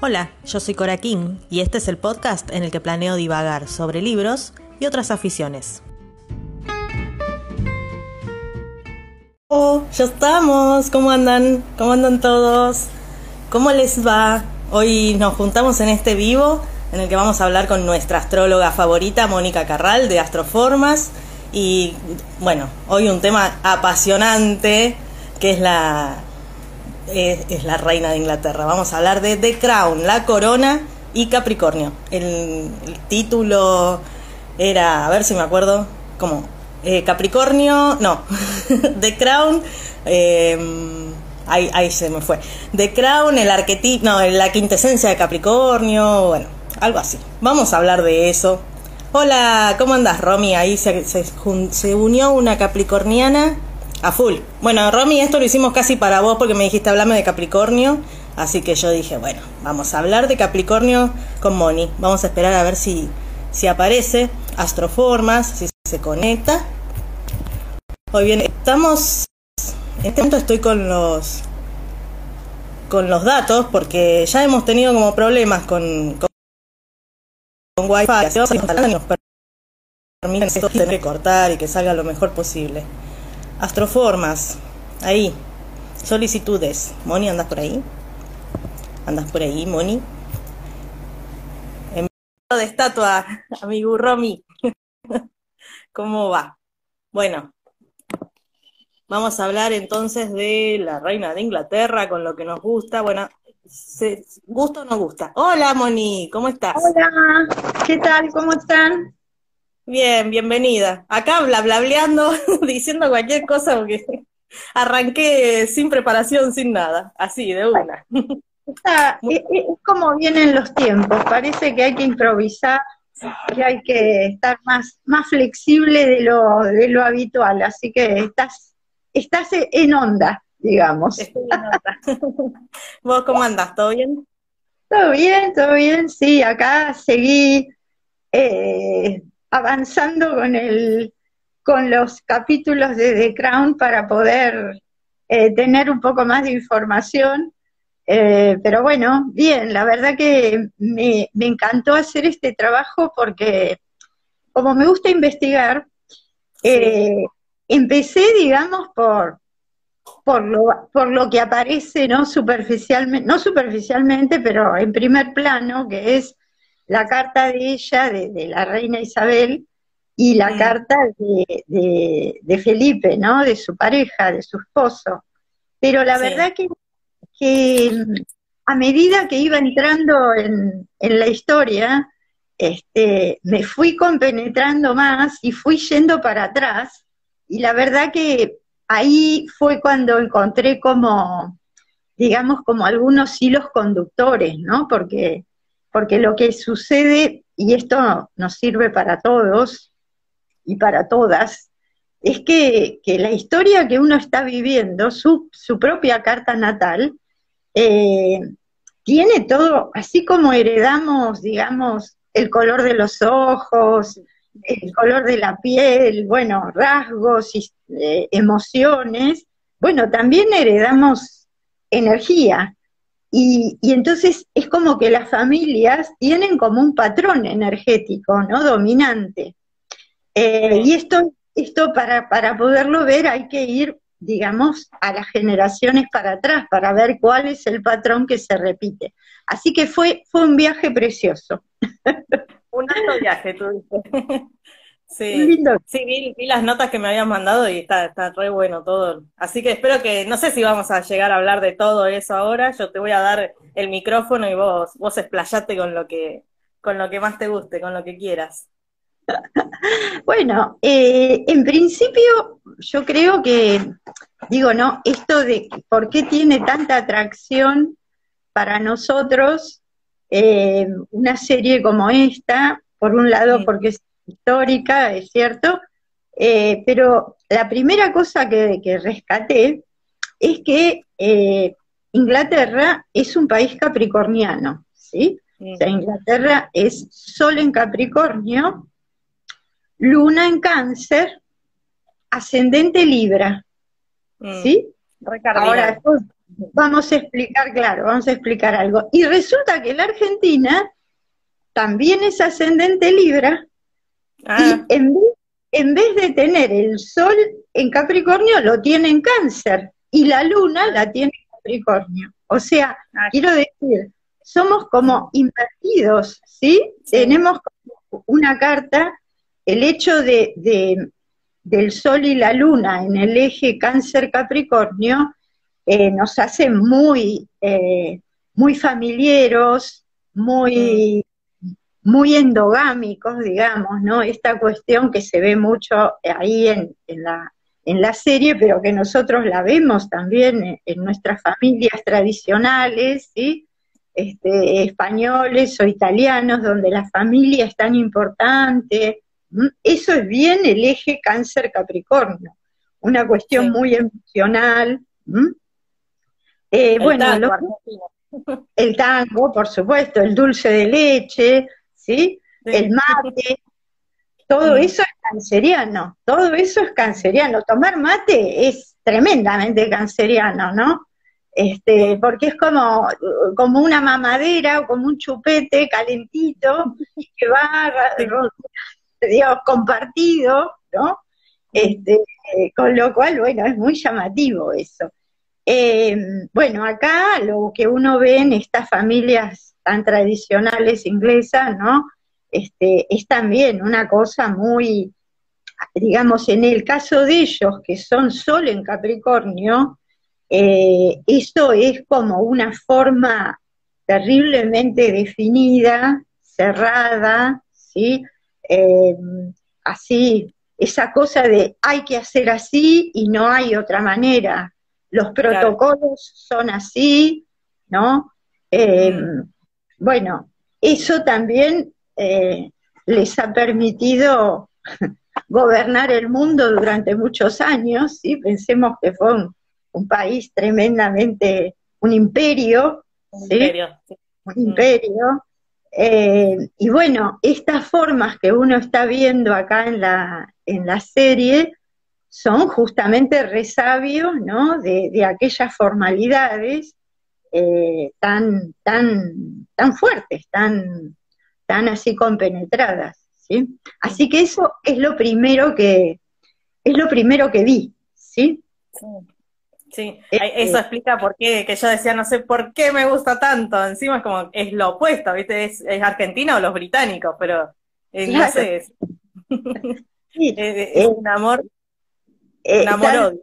Hola, yo soy Cora King y este es el podcast en el que planeo divagar sobre libros y otras aficiones. Oh, ya estamos. ¿Cómo andan? ¿Cómo andan todos? ¿Cómo les va? Hoy nos juntamos en este vivo en el que vamos a hablar con nuestra astróloga favorita, Mónica Carral, de Astroformas. Y bueno, hoy un tema apasionante que es la es, la reina de Inglaterra. Vamos a hablar de The Crown, la corona y Capricornio. El, título era, a ver si me acuerdo, como eh, Capricornio, no, The Crown, em, ahí, ahí se me fue. The Crown, el arquetipo, no, la quintesencia de Capricornio, bueno, algo así. Vamos a hablar de eso. Hola, ¿cómo andas, Romy? Ahí se, se, se unió una capricorniana a full. Bueno, Romy, esto lo hicimos casi para vos porque me dijiste hablarme de Capricornio. Así que yo dije, bueno, vamos a hablar de Capricornio con Moni. Vamos a esperar a ver si, si aparece Astroformas, si se conecta. Hoy bien, estamos. En este momento estoy con los con los datos porque ya hemos tenido como problemas con, con, con Wi-Fi. Hace años permiten esto que cortar y que salga lo mejor posible. Astroformas. Ahí. Solicitudes. Moni, ¿andas por ahí? ¿Andas por ahí, Moni? En de estatua, amigo Romy. ¿Cómo va? Bueno, vamos a hablar entonces de la reina de Inglaterra, con lo que nos gusta. Bueno, ¿gusta o no gusta? Hola, Moni, ¿cómo estás? Hola, ¿qué tal? ¿Cómo están? Bien, bienvenida. Acá bla blableando, diciendo cualquier cosa porque arranqué sin preparación, sin nada, así, de una. es, como vienen los tiempos, parece que hay que improvisar, que hay que estar más, más flexible de lo, de lo habitual, así que estás, estás en onda, digamos. Estoy en onda. ¿Vos cómo andás? ¿Todo bien? Todo bien, todo bien, sí, acá seguí eh, avanzando con, el, con los capítulos de The Crown para poder eh, tener un poco más de información. Eh, pero bueno, bien, la verdad que me, encantó hacer este trabajo porque como me gusta investigar, eh, empecé, digamos, por, por, lo, por lo que aparece, ¿no? Superficialmente, no superficialmente, pero en primer plano, que es la carta de ella, de, la reina Isabel, y la mm. carta de, Felipe, ¿no? De su pareja, de su esposo. Pero la verdad que, que, a medida que iba entrando en, en, la historia, este, me fui compenetrando más y fui yendo para atrás. Y la verdad que ahí fue cuando encontré como, digamos, como algunos hilos conductores, ¿no? Porque porque lo que sucede, y esto nos sirve para todos y para todas, es que, la historia que uno está viviendo, su, propia carta natal, eh, tiene todo, así como heredamos, digamos, el color de los ojos, el color de la piel, bueno, rasgos, eh, emociones, bueno, también heredamos energía. Y, entonces es como que las familias tienen como un patrón energético, ¿no? Dominante. Eh, y esto, esto para, para poderlo ver hay que ir, digamos, a las generaciones para atrás para ver cuál es el patrón que se repite. Así que fue, fue un viaje precioso. Un alto viaje, tú dices. Sí, sí vi, las notas que me habían mandado y está, está re bueno todo. Así que espero que, no sé si vamos a llegar a hablar de todo eso ahora, yo te voy a dar el micrófono y vos, vos explayate con lo que, con lo que más te guste, con lo que quieras. Bueno, eh, en principio yo creo que, digo, ¿no? Esto de por qué tiene tanta atracción para nosotros eh, una serie como esta, por un lado porque es histórica, es cierto, eh, pero la primera cosa que, rescaté es que eh, Inglaterra es un país capricorniano, ¿sí? O sea, Inglaterra es Sol en Capricornio, Luna en Cáncer, ascendente Libra, mm. ¿sí? Ahora, vamos a explicar, claro, vamos a explicar algo. Y resulta que la Argentina también es ascendente Libra, y ah. en vez, en vez de tener el Sol en Capricornio, lo tiene en Cáncer, y la Luna la tiene en Capricornio. O sea, ah. quiero decir, somos como invertidos, ¿sí? Tenemos una carta, el hecho de, del Sol y la Luna en el eje Cáncer-Capricornio eh, nos hace muy, eh, muy familiares, muy, muy endogámicos, digamos, ¿no? Esta cuestión que se ve mucho ahí en, la, en la serie, pero que nosotros la vemos también en, nuestras familias tradicionales, ¿sí? Este, españoles o italianos, donde la familia es tan importante. Eso es bien el eje cáncer-capricornio, una cuestión muy emocional. Eh, el bueno, tango, el tango, por supuesto, el dulce de leche, ¿sí? El mate, todo eso es canceriano, todo eso es canceriano. Tomar mate es tremendamente canceriano, ¿no? este, porque es como, como una mamadera o como un chupete calentito que va, digamos, compartido, ¿no? Este, con lo cual, bueno, es muy llamativo eso. Eh, bueno, acá lo que uno ve en estas familias tan tradicionales inglesas, ¿no? Este, es también una cosa muy, digamos, en el caso de ellos, que son solo en Capricornio, eh, esto es como una forma terriblemente definida, cerrada, ¿sí? Eh, así, esa cosa de hay que hacer así y no hay otra manera. Los protocolos son así, ¿no? Eh, mm. Bueno, eso también les ha permitido gobernar el mundo durante muchos años, ¿sí? Pensemos que fue un, un país tremendamente, un imperio, un imperio, Un imperio. Eh, y bueno, estas formas que uno está viendo acá en la, en la serie son justamente resabios ¿no? de, aquellas formalidades eh, tan, tan, tan fuertes, tan, tan así compenetradas. ¿sí? Así que eso es lo primero que, es lo primero que vi, ¿sí? sí. Sí, este eso explica por qué, que yo decía, no sé por qué me gusta tanto, encima es como, es lo opuesto, ¿viste? Es, es Argentina o los británicos, pero eh, no sé, es, es, un amor, eh, un amor-odio.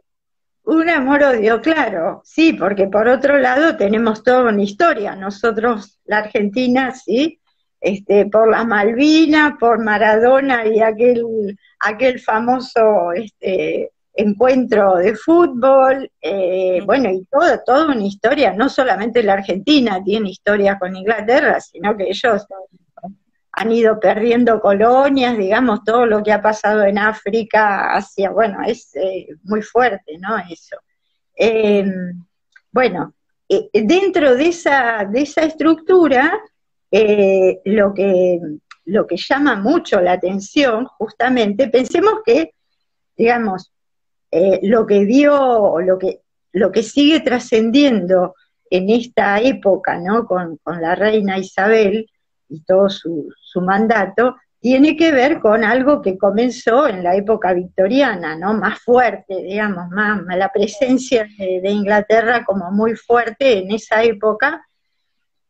Un amor-odio, claro, sí, porque por otro lado tenemos toda una historia, nosotros, la Argentina, sí, este, por las Malvinas, por Maradona y aquel, aquel famoso este, encuentro de fútbol, eh, bueno, y todo, toda una historia, no solamente la Argentina tiene historia con Inglaterra, sino que ellos han ido perdiendo colonias, digamos, todo lo que ha pasado en África hacia, bueno, es eh, muy fuerte, ¿no? Eso. Em, bueno, eh, dentro de esa, de esa estructura, lo, que, lo que llama mucho la atención, justamente, pensemos que, digamos, eh, lo que dio, lo que, lo que sigue trascendiendo en esta época, ¿no? Con, la reina Isabel y todo su, mandato, tiene que ver con algo que comenzó en la época victoriana, ¿no? Más fuerte, digamos, más, la presencia de, de, Inglaterra como muy fuerte en esa época.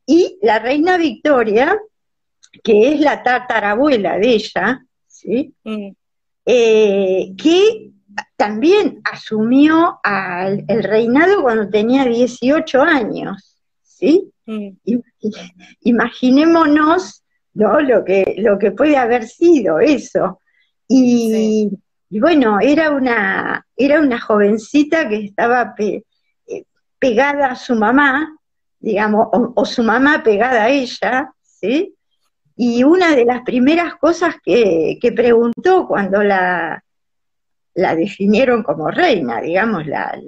Y la reina Victoria, que es la tatarabuela de ella, ¿sí? Mm. Eh, que también asumió el reinado cuando tenía 18 años, ¿sí? Mm. imaginémonos ¿no? lo, que, lo que puede haber sido eso. Y, bueno, era una, era una jovencita que estaba eh, pegada a su mamá, digamos, o, su mamá pegada a ella, ¿sí? Y una de las primeras cosas que preguntó cuando la, la definieron como reina, digamos, la,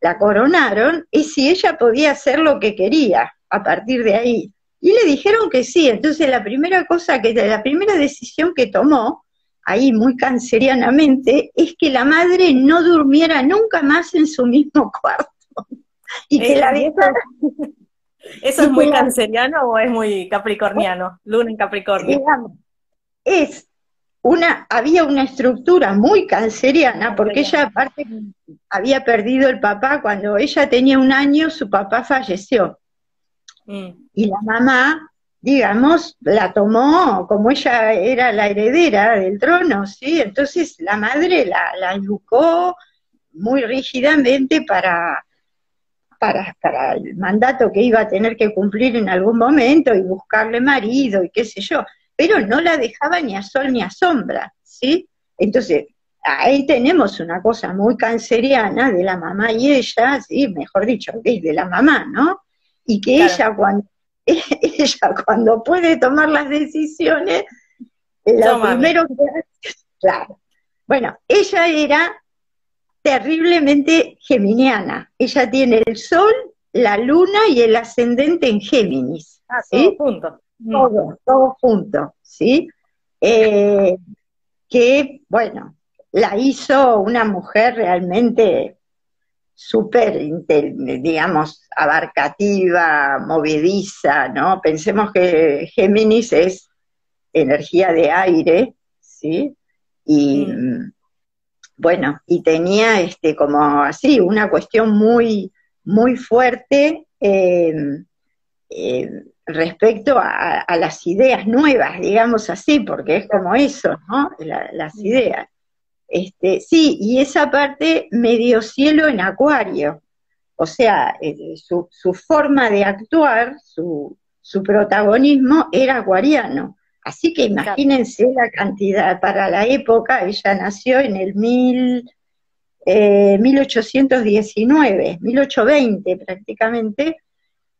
la, coronaron, y si ella podía hacer lo que quería a partir de ahí. Y le dijeron que sí, entonces la primera cosa que, la primera decisión que tomó, ahí muy cancerianamente, es que la madre no durmiera nunca más en su mismo cuarto. y que la vieja... ¿Eso es muy canceriano o es muy capricorniano? Luna en Capricornio. Digamos, es una, había una estructura muy canceriana, porque ella aparte había perdido el papá, cuando ella tenía un año, su papá falleció. Mm. Y la mamá, digamos, la tomó como ella era la heredera del trono, ¿sí? Entonces la madre la, la educó muy rígidamente para, para, para el mandato que iba a tener que cumplir en algún momento y buscarle marido y qué sé yo pero no la dejaba ni a sol ni a sombra, ¿sí? Entonces, ahí tenemos una cosa muy canceriana de la mamá y ella, ¿sí? Mejor dicho, de la mamá, ¿no? Y que ella cuando ella cuando puede tomar las decisiones, lo primero que hace, claro. Bueno, ella era terriblemente geminiana. Ella tiene el sol, la luna y el ascendente en Géminis. Ah, ¿sí? punto. Mm. todo, todo junto, ¿sí? Eh, que, bueno, la hizo una mujer realmente súper, digamos, abarcativa, movediza, ¿no? Pensemos que Géminis es energía de aire, ¿sí? Y mm. bueno, y tenía este como así, una cuestión muy, muy fuerte eh, eh, respecto a, las ideas nuevas, digamos así, porque es como eso, ¿no? las ideas. Este, sí, y esa parte medio cielo en acuario, o sea, eh, su, forma de actuar, su, protagonismo era acuariano. Así que imagínense la cantidad, para la época, ella nació en el mil, 1819, eh, 1820 prácticamente,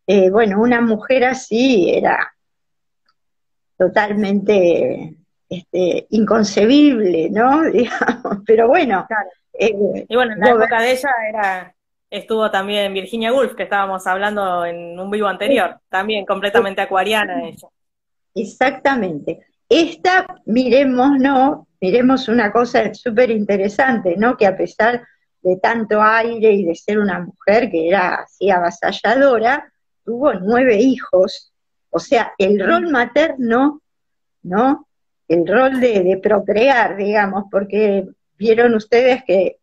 eh, bueno, una mujer así era totalmente este, inconcebible, ¿no? pero bueno. Eh, y bueno, en la época de ella era, estuvo también Virginia Woolf, que estábamos hablando en un vivo anterior, también completamente acuariana ella. Exactamente. Esta, miremos, ¿no? Miremos una cosa súper interesante, ¿no? Que a pesar de tanto aire y de ser una mujer que era así avasalladora, tuvo nueve hijos, o sea, el rol materno, ¿no? El rol de, procrear, digamos, porque vieron ustedes que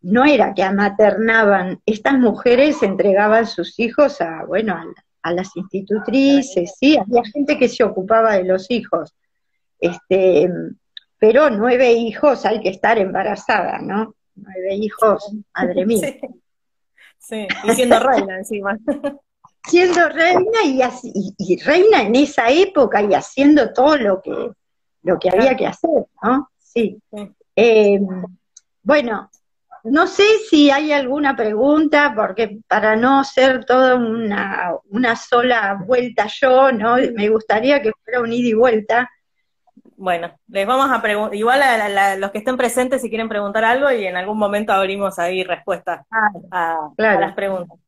no era que amaternaban, estas mujeres entregaban sus hijos a, bueno, a, las institutrices, sí, había gente que se ocupaba de los hijos, este, pero nueve hijos hay que estar embarazada, ¿no? Nueve hijos, madre mía. Sí, y siendo reina encima. siendo reina y, y, reina en esa época y haciendo todo lo que, lo que había que hacer, ¿no? Sí. Em, bueno, no sé si hay alguna pregunta, porque para no ser toda una, una sola vuelta yo, ¿no? Me gustaría que fuera un ida y vuelta. Bueno, les vamos a preguntar, igual a, los que estén presentes si quieren preguntar algo y en algún momento abrimos ahí respuestas a, las preguntas.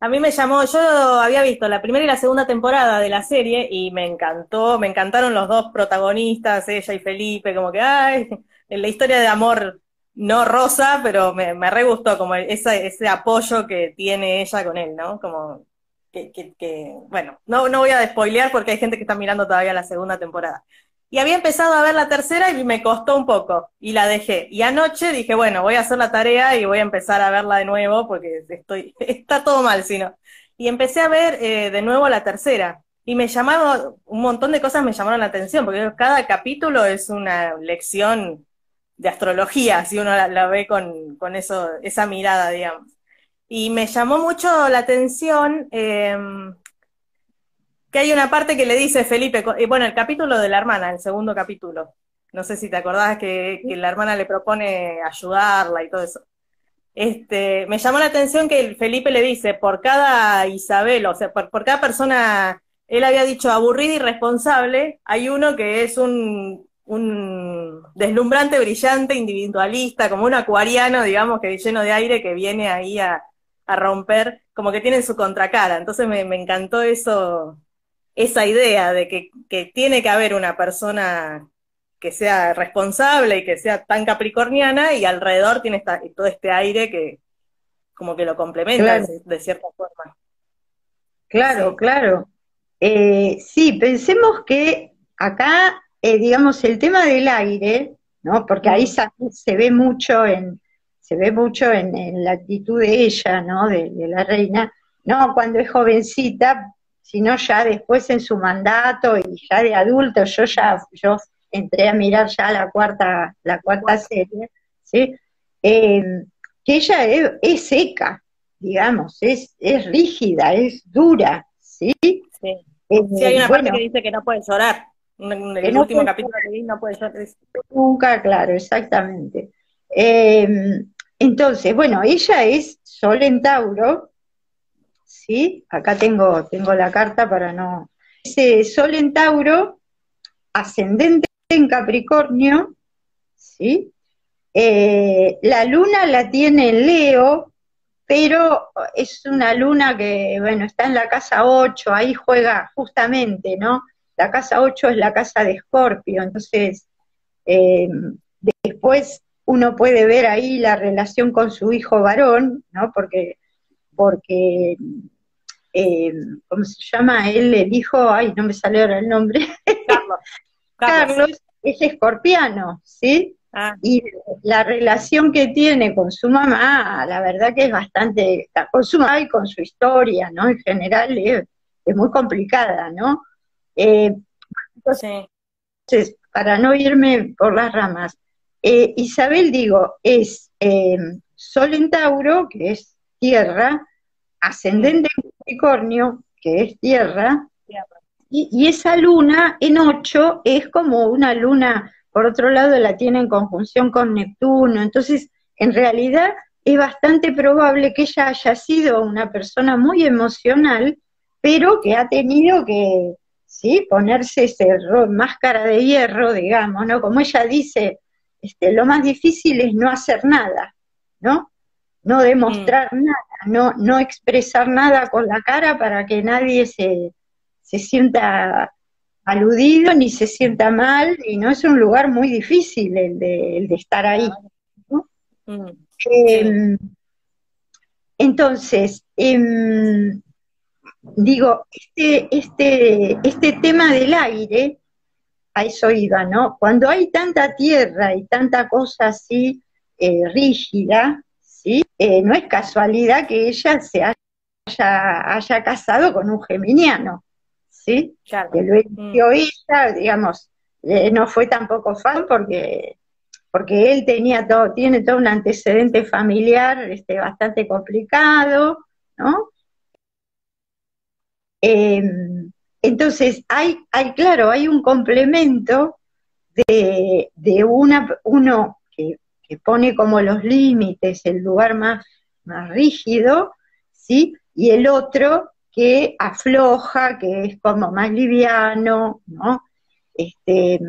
A mí me llamó, yo había visto la primera y la segunda temporada de la serie y me encantó, me encantaron los dos protagonistas, ella y Felipe, como que, ay, la historia de amor no rosa, pero me, me re gustó como ese, ese apoyo que tiene ella con él, ¿no? Como que, que, que, bueno, no, no voy a despoilear porque hay gente que está mirando todavía la segunda temporada. Y había empezado a ver la tercera y me costó un poco y la dejé. Y anoche dije, bueno, voy a hacer la tarea y voy a empezar a verla de nuevo porque estoy, está todo mal, sino. Y empecé a ver eh, de nuevo la tercera. Y me llamaron, un montón de cosas me llamaron la atención, porque cada capítulo es una lección de astrología, si uno la, ve con, con, eso, esa mirada, digamos. Y me llamó mucho la atención eh, que hay una parte que le dice Felipe, eh, bueno, el capítulo de la hermana, el segundo capítulo. No sé si te acordás que, la hermana le propone ayudarla y todo eso. Este, me llamó la atención que Felipe le dice, por cada Isabel, o sea, por, cada persona, él había dicho aburrida y responsable, hay uno que es un, deslumbrante, brillante, individualista, como un acuariano, digamos, que lleno de aire, que viene ahí a, romper, como que tiene su contracara. Entonces me encantó eso, esa idea de que, tiene que haber una persona que sea responsable y que sea tan capricorniana y alrededor tiene todo este aire que como que lo complementa de, cierta forma. Claro, claro. Eh, sí, pensemos que acá, eh, digamos, el tema del aire, ¿no? Porque ahí se, ve mucho en, se ve mucho en, la actitud de ella, ¿no? De, la reina, no cuando es jovencita, sino ya después en su mandato y ya de adulto, yo ya, yo entré a mirar ya la cuarta, la cuarta serie, ¿sí? Eh, que ella es, seca, digamos, es, es rígida, es dura, ¿sí? Sí, eh, sí hay una parte que dice que no puede llorar. En el último capítulo que vi no puede llorar. Nunca, claro, exactamente. Eh, entonces, bueno, ella es Sol en Tauro, ¿sí? Acá tengo, tengo la carta para no... Ese Sol en Tauro, ascendente en Capricornio, ¿sí? Eh, la luna la tiene en Leo, pero es una luna que, bueno, está en la casa 8, ahí juega justamente, ¿no? La casa 8 es la casa de Escorpio, entonces eh, después uno puede ver ahí la relación con su hijo varón, ¿no? Porque, porque eh, ¿cómo se llama él? El hijo, ay, no me sale ahora el nombre. Carlos. Carlos es escorpiano, ¿sí? Ah. Y la relación que tiene con su mamá, la verdad que es bastante, con su mamá y con su historia, ¿no? En general es, muy complicada, ¿no? Eh, entonces, para no irme por las ramas, eh, Isabel, digo, es eh, Sol en Tauro, que es tierra, ascendente en Capricornio, que es tierra, y, esa luna en ocho es como una luna por otro lado la tiene en conjunción con Neptuno, entonces en realidad es bastante probable que ella haya sido una persona muy emocional, pero que ha tenido que, ¿sí? Ponerse ese máscara de hierro, digamos, ¿no? Como ella dice, este, lo más difícil es no hacer nada, ¿no? No demostrar mm. nada, no, no expresar nada con la cara para que nadie se, se sienta aludido ni se sienta mal, y no es un lugar muy difícil el de, estar ahí. Mm. Em, entonces, em, digo, este, este, este tema del aire, a eso iba, ¿no? Cuando hay tanta tierra y tanta cosa así eh, rígida, ¿sí? Eh, no es casualidad que ella se haya, haya casado con un geminiano. ¿sí? Que lo eligió mm. ella, digamos, eh, no fue tampoco fácil porque, porque él tenía todo, tiene todo un antecedente familiar este, bastante complicado, ¿no? Em, entonces, hay, hay, claro, hay un complemento de, de una, uno que, que, pone como los límites, el lugar más, más rígido, ¿sí? Y el otro que afloja, que es como más liviano, ¿no? Este,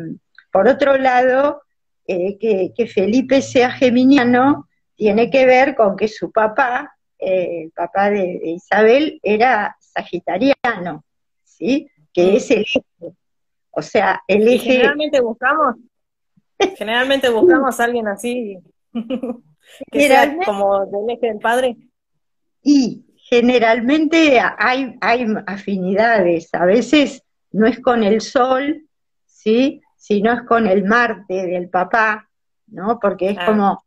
por otro lado, eh, que, Felipe sea geminiano tiene que ver con que su papá, eh, el papá de, Isabel, era sagitariano, ¿sí? Que es el eje. O sea, el eje... generalmente buscamos, generalmente buscamos a alguien así, que sea como del eje del padre. Y generalmente hay, hay afinidades, a veces no es con el sol, ¿sí? sino es con el Marte del papá, ¿no? Porque es como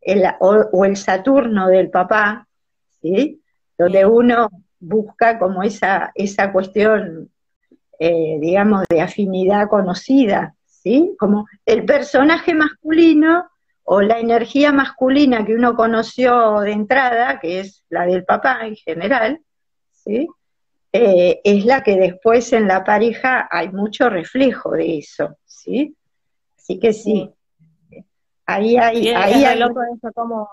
el, o, el Saturno del papá, ¿sí? Donde uno busca como esa, esa cuestión, eh, digamos, de afinidad conocida, ¿sí? Como el personaje masculino o la energía masculina que uno conoció de entrada, que es la del papá en general, ¿sí? Eh, es la que después en la pareja hay mucho reflejo de eso, ¿sí? Así que sí, ahí hay... ahí hay... Loco eso como,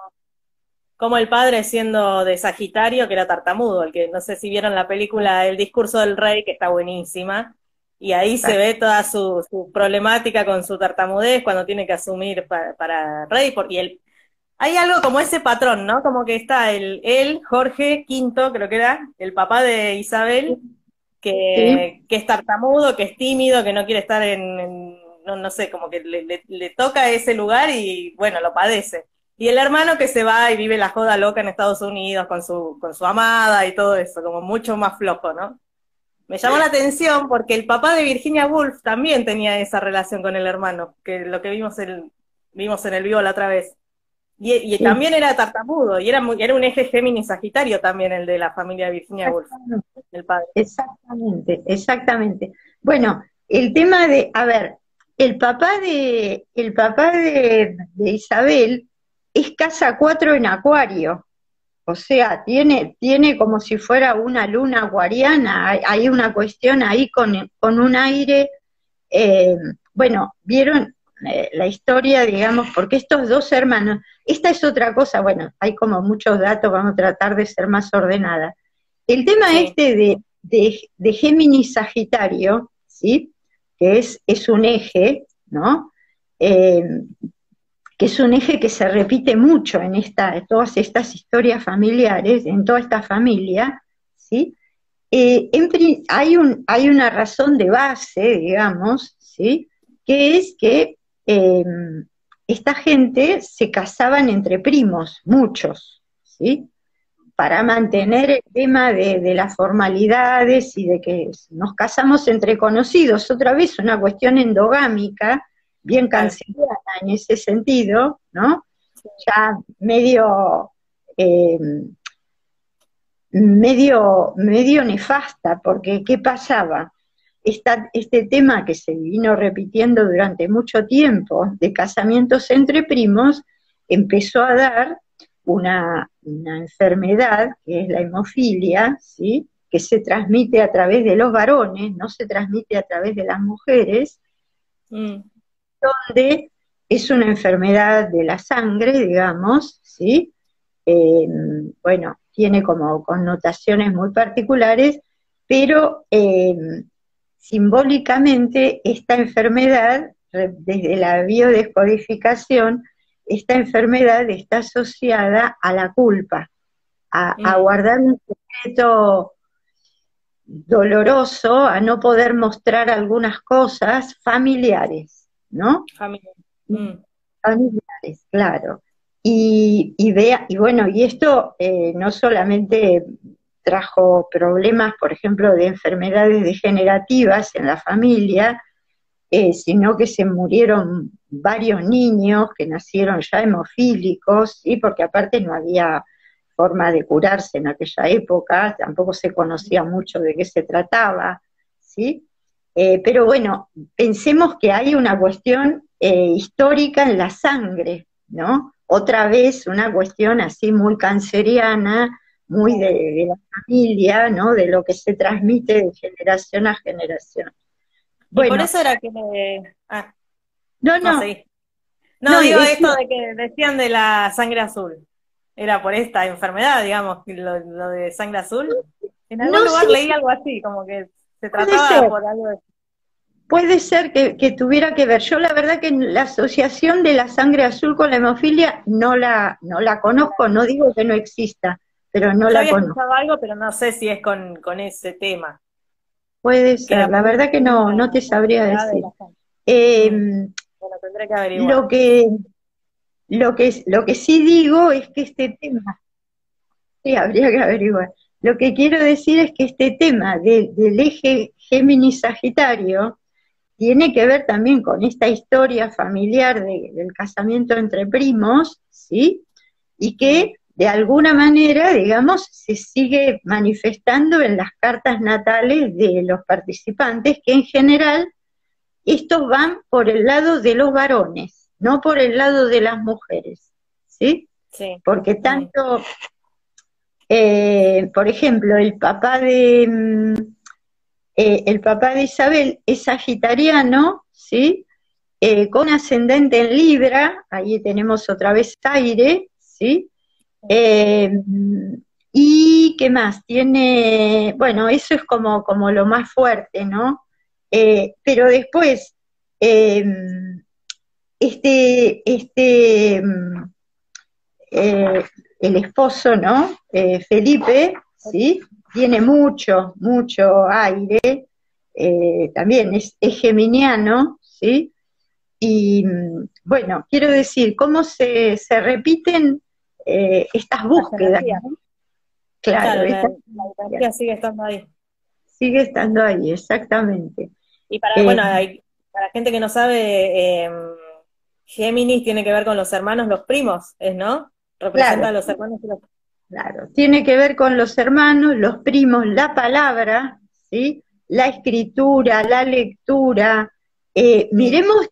como el padre siendo de Sagitario, que era tartamudo, el que no sé si vieron la película El discurso del rey, que está buenísima, y ahí se ve toda su, problemática con su tartamudez cuando tiene que asumir para, Rey, porque él, hay algo como ese patrón, ¿no? Como que está el, él, Jorge V, creo que era, el papá de Isabel, que, es tartamudo, que es tímido, que no quiere estar en, no, no, sé, como que le, le, toca ese lugar y bueno, lo padece. Y el hermano que se va y vive la joda loca en Estados Unidos con su, con su amada y todo eso, como mucho más flojo, ¿no? Me llamó la atención porque el papá de Virginia Woolf también tenía esa relación con el hermano, que lo que vimos, el, vimos en el vivo la otra vez. Y, también era tartamudo, y era, era un eje Géminis Sagitario también el de la familia de Virginia Woolf, el padre. Exactamente, exactamente. Bueno, el tema de, a ver, el papá de, el papá de, Isabel es casa 4 en Acuario. O sea, tiene, tiene como si fuera una luna acuariana. Hay, una cuestión ahí con, con un aire. Eh, bueno, vieron eh, la historia, digamos, porque estos dos hermanos, esta es otra cosa, bueno, hay como muchos datos, vamos a tratar de ser más ordenada. El tema este de, de, de Géminis Sagitario, ¿sí? que es, es un eje, ¿no? Eh, que es un eje que se repite mucho en, esta, todas estas historias familiares, en toda esta familia, ¿sí? Eh, hay, un, hay una razón de base, digamos, ¿sí? que es que eh, esta gente se casaban entre primos, muchos, ¿sí? para mantener el tema de, las formalidades y de que nos casamos entre conocidos, otra vez una cuestión endogámica, bien canceriana en ese sentido, ¿no? Ya medio, eh, medio, medio nefasta, porque ¿qué pasaba? este tema que se vino repitiendo durante mucho tiempo de casamientos entre primos empezó a dar una, enfermedad que es la hemofilia, ¿sí? que se transmite a través de los varones, no se transmite a través de las mujeres, mm. donde es una enfermedad de la sangre, digamos, ¿sí? Em, bueno, tiene como connotaciones muy particulares, pero em, simbólicamente esta enfermedad, desde la biodescodificación, esta enfermedad está asociada a la culpa, a, mm. guardar un secreto doloroso, a no poder mostrar algunas cosas familiares, ¿no? Mm. Familiares, claro. Y, vea, y bueno, y esto eh, no solamente trajo problemas, por ejemplo, de enfermedades degenerativas en la familia, eh, sino que se murieron varios niños que nacieron ya hemofílicos, ¿sí? porque aparte no había forma de curarse en aquella época, tampoco se conocía mucho de qué se trataba, ¿sí? Eh, pero bueno, pensemos que hay una cuestión eh, histórica en la sangre, ¿no? Otra vez una cuestión así muy canceriana, muy de, la familia, ¿no? De lo que se transmite de generación a generación. Bueno, por eso era que me... Ah. No, no. No, digo esto de que decían de la sangre azul. Era por esta enfermedad, digamos, lo, de sangre azul. En algún lugar leí algo así, como que se trataba por algo de... Puede ser que, tuviera que ver. Yo la verdad que la asociación de la sangre azul con la hemofilia no la, no la conozco, no digo que no exista, pero no la conozco. algo, pero no sé si es con, con ese tema. Puede ser, la verdad que no, no te sabría decir. Eh, lo que, lo que, lo que sí digo es que este tema, sí, habría que averiguar. Lo que quiero decir es que este tema del eje Géminis-Sagitario tiene que ver también con esta historia familiar del casamiento entre primos, ¿sí? Y que de alguna manera, digamos, se sigue manifestando en las cartas natales de los participantes, que en general estos van por el lado de los varones, no por el lado de las mujeres, ¿sí? Sí. Porque tanto, eh, por ejemplo, el papá de mm, eh, el papá de Isabel es sagitariano, ¿sí? Eh, con ascendente en Libra, ahí tenemos otra vez aire, ¿sí? y qué más, tiene, bueno, eso es como, como lo más fuerte, ¿no? Pero después, este, este eh, el esposo, ¿no? Eh, Felipe, ¿sí? Tiene mucho, mucho aire, también es, geminiano, ¿sí? Y, bueno, quiero decir, cómo se, se repiten eh, estas búsquedas. Claro, la, energía sigue estando ahí. Sigue estando ahí, exactamente. Y para, bueno, para la gente que no sabe, eh, Géminis tiene que ver con los hermanos, los primos, ¿es no? Representa a los hermanos y los Claro, tiene que ver con los hermanos, los primos, la palabra, ¿sí? la escritura, la lectura. Eh, miremos,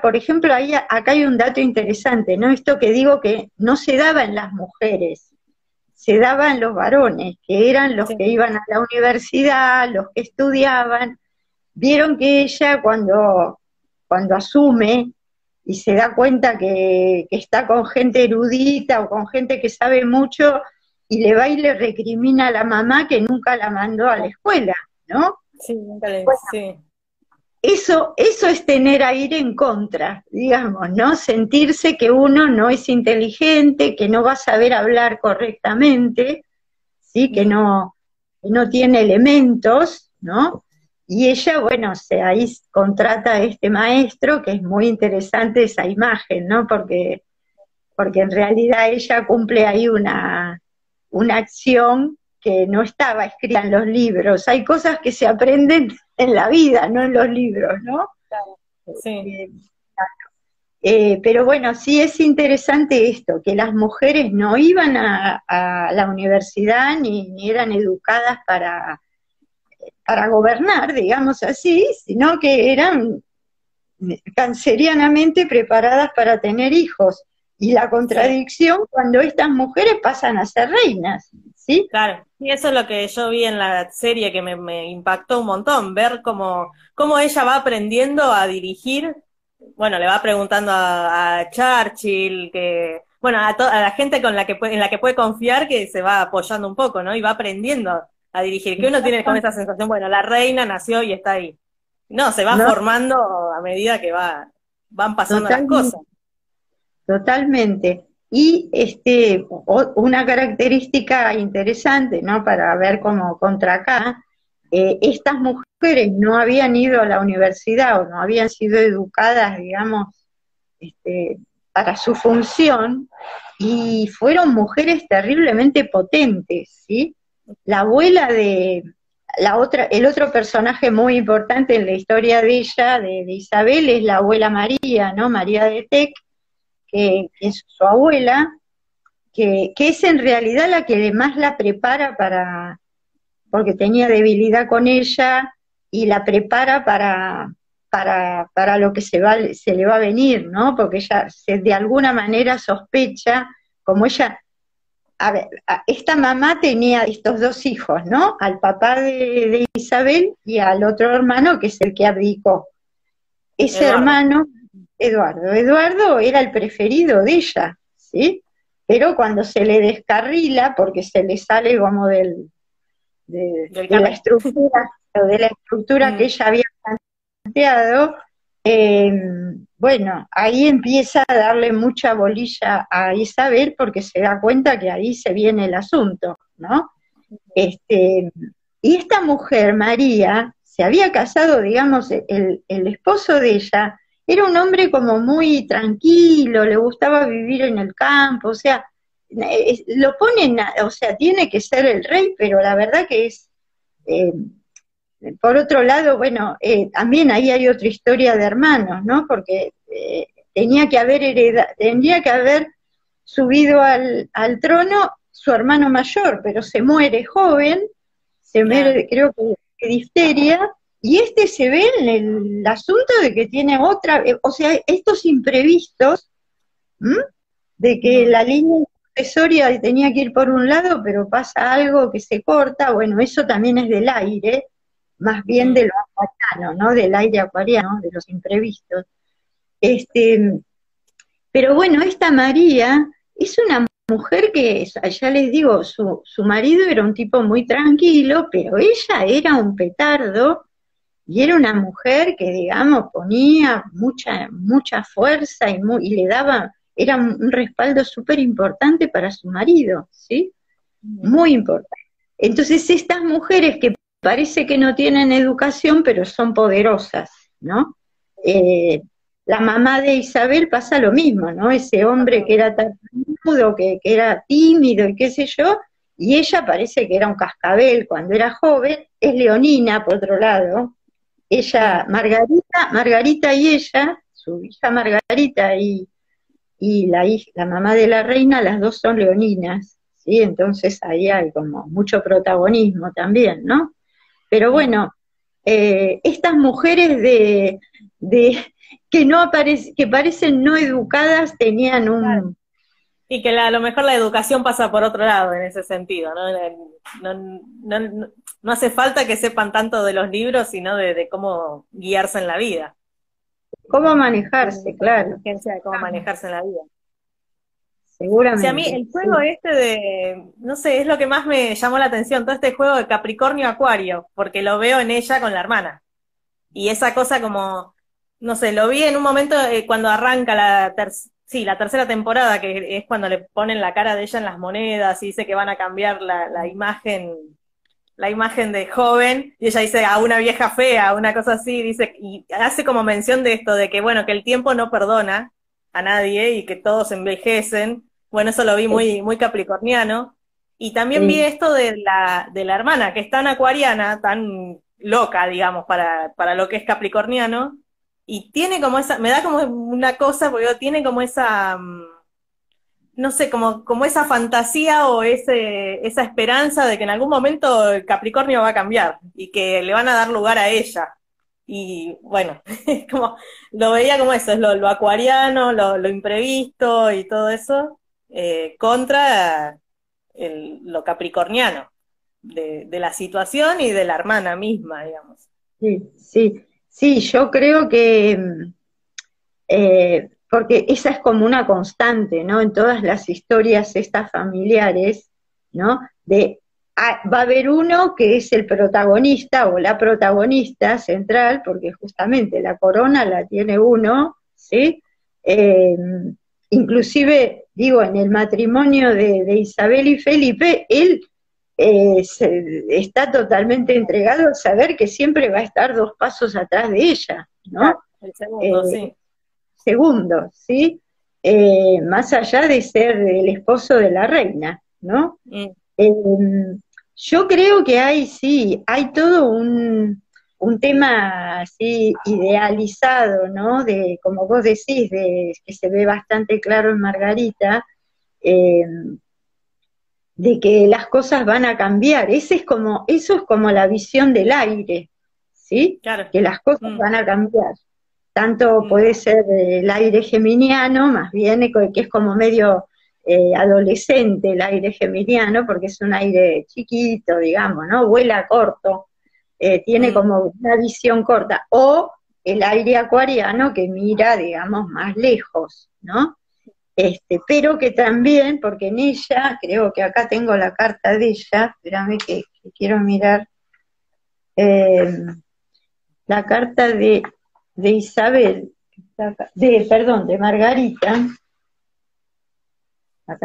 por ejemplo, ahí, acá hay un dato interesante, ¿no? Esto que digo que no se daba en las mujeres, se daba en los varones, que eran los que iban a la universidad, los que estudiaban. Vieron que ella cuando, cuando asume y se da cuenta que, está con gente erudita o con gente que sabe mucho y le va y le recrimina a la mamá que nunca la mandó a la escuela, ¿no? Sí, nunca le, sí. Eso, eso es tener a ir en contra, digamos, ¿no? Sentirse que uno no es inteligente, que no va a saber hablar correctamente, ¿sí? Que no, que no tiene elementos, ¿no? Y ella, bueno, se, ahí contrata a este maestro, que es muy interesante esa imagen, ¿no? Porque, porque en realidad ella cumple ahí una, una acción que no estaba escrita en los libros. Hay cosas que se aprenden en la vida, no en los libros, ¿no? Sí. Eh, eh, pero bueno, sí es interesante esto, que las mujeres no iban a, la universidad ni, ni eran educadas para, para gobernar, digamos así, sino que eran cancerianamente preparadas para tener hijos. Y la contradicción cuando estas mujeres pasan a ser reinas, ¿sí? Claro, y eso es lo que yo vi en la serie que me, impactó un montón, ver cómo, cómo ella va aprendiendo a dirigir, bueno, le va preguntando a, Churchill, que, bueno, a, a, la gente con la que en la que puede confiar que se va apoyando un poco, ¿no? Y va aprendiendo a dirigir, que uno tiene con esa sensación, bueno, la reina nació y está ahí. No, se va formando a medida que va, van pasando las cosas. Totalmente. Y este, una característica interesante, ¿no? Para ver cómo contra acá, eh, estas mujeres no habían ido a la universidad o no habían sido educadas, digamos, este, para su función y fueron mujeres terriblemente potentes, ¿sí? La abuela de la otra, el otro personaje muy importante en la historia de ella, de, Isabel, es la abuela María, ¿no? María de Tec, que, es su abuela, que, es en realidad la que más la prepara para, porque tenía debilidad con ella, y la prepara para, para, para lo que se, va, se le va a venir, ¿no? Porque ella se, de alguna manera sospecha, como ella a ver, esta mamá tenía estos dos hijos, ¿no? Al papá de, Isabel y al otro hermano que es el que abdicó. Ese hermano, Eduardo, Eduardo era el preferido de ella, ¿sí? Pero cuando se le descarrila, porque se le sale como del, de, la estructura, de la estructura que mm. ella había planteado, eh, bueno, ahí empieza a darle mucha bolilla a Isabel porque se da cuenta que ahí se viene el asunto, ¿no? Este, y esta mujer, María, se había casado, digamos, el, esposo de ella era un hombre como muy tranquilo, le gustaba vivir en el campo, o sea, lo ponen, o sea, tiene que ser el rey, pero la verdad que es, eh, por otro lado, bueno, eh, también ahí hay otra historia de hermanos, ¿no? Porque eh, tenía que haber tendría que haber subido al, trono su hermano mayor, pero se muere joven, se muere, creo que de difteria, y este se ve en el, asunto de que tiene otra, eh, o sea, estos imprevistos, de que la línea sucesoria tenía que ir por un lado, pero pasa algo que se corta, bueno, eso también es del aire, más bien de lo acuariano, ¿no? Del aire acuariano, de los imprevistos. Este, pero bueno, esta María es una mujer que, ya les digo, su, su marido era un tipo muy tranquilo, pero ella era un petardo y era una mujer que, digamos, ponía mucha, mucha fuerza y, y le daba, era un respaldo súper importante para su marido, ¿sí? Muy importante. Entonces, estas mujeres que parece que no tienen educación, pero son poderosas, ¿no? Eh, la mamá de Isabel pasa lo mismo, ¿no? Ese hombre que era tartamudo, que, que era tímido y qué sé yo, y ella parece que era un cascabel cuando era joven, es leonina, por otro lado. Ella, Margarita, Margarita y ella, su hija Margarita y, y la, la mamá de la reina, las dos son leoninas, ¿sí? Entonces ahí hay como mucho protagonismo también, ¿no? Pero bueno, eh, estas mujeres de, que no aparecen, que parecen no educadas tenían un y que a lo mejor la educación pasa por otro lado en ese sentido, ¿no? No, hace falta que sepan tanto de los libros, sino de, cómo guiarse en la vida. Cómo manejarse, claro. De cómo manejarse en la vida. Seguramente. a mí el juego este de, no sé, es lo que más me llamó la atención, todo este juego de Capricornio Acuario, porque lo veo en ella con la hermana. Y esa cosa como, no sé, lo vi en un momento eh, cuando arranca la tercera Sí, la tercera temporada, que es cuando le ponen la cara de ella en las monedas y dice que van a cambiar la, imagen, la imagen de joven, y ella dice a una vieja fea, una cosa así, dice, y hace como mención de esto, de que bueno, que el tiempo no perdona a nadie y que todos envejecen. Bueno, eso lo vi muy, muy capricorniano. Y también vi esto de la, de la hermana, que es tan acuariana, tan loca, digamos, para, para lo que es capricorniano, y tiene como esa, me da como una cosa, porque tiene como esa, mm, no sé, como, como esa fantasía o ese, esa esperanza de que en algún momento el Capricornio va a cambiar y que le van a dar lugar a ella. Y bueno, como lo veía como eso, es lo, acuariano, lo, imprevisto y todo eso, eh, contra lo capricorniano de, la situación y de la hermana misma, digamos. Sí, sí. Sí, yo creo que, mm, eh, porque esa es como una constante, ¿no? En todas las historias estas familiares, ¿no? De, ah, va a haber uno que es el protagonista o la protagonista central, porque justamente la corona la tiene uno, ¿sí? Em, inclusive, digo, en el matrimonio de, de Isabel y Felipe, él eh, está totalmente entregado a saber que siempre va a estar dos pasos atrás de ella, ¿no? El segundo, eh, sí. Segundo, ¿sí? Eh, más allá de ser el esposo de la reina, ¿no? Mm. Em, yo creo que hay, sí, hay todo un, un tema así idealizado, ¿no? De, como vos decís, de, que se ve bastante claro en Margarita, eh, de que las cosas van a cambiar. Ese es como, eso es como la visión del aire, ¿sí? Claro. Que las cosas mm. van a cambiar. Tanto mm. puede ser el aire geminiano, más bien que es como medio eh, adolescente el aire geminiano, porque es un aire chiquito, digamos, ¿no? Vuela corto, eh, tiene mm. como una visión corta. O el aire acuariano que mira, digamos, más lejos, ¿no? Este, pero que también, porque en ella, creo que acá tengo la carta de ella, espérame que, quiero mirar, eh, la carta de, de Isabel, de, perdón, de Margarita.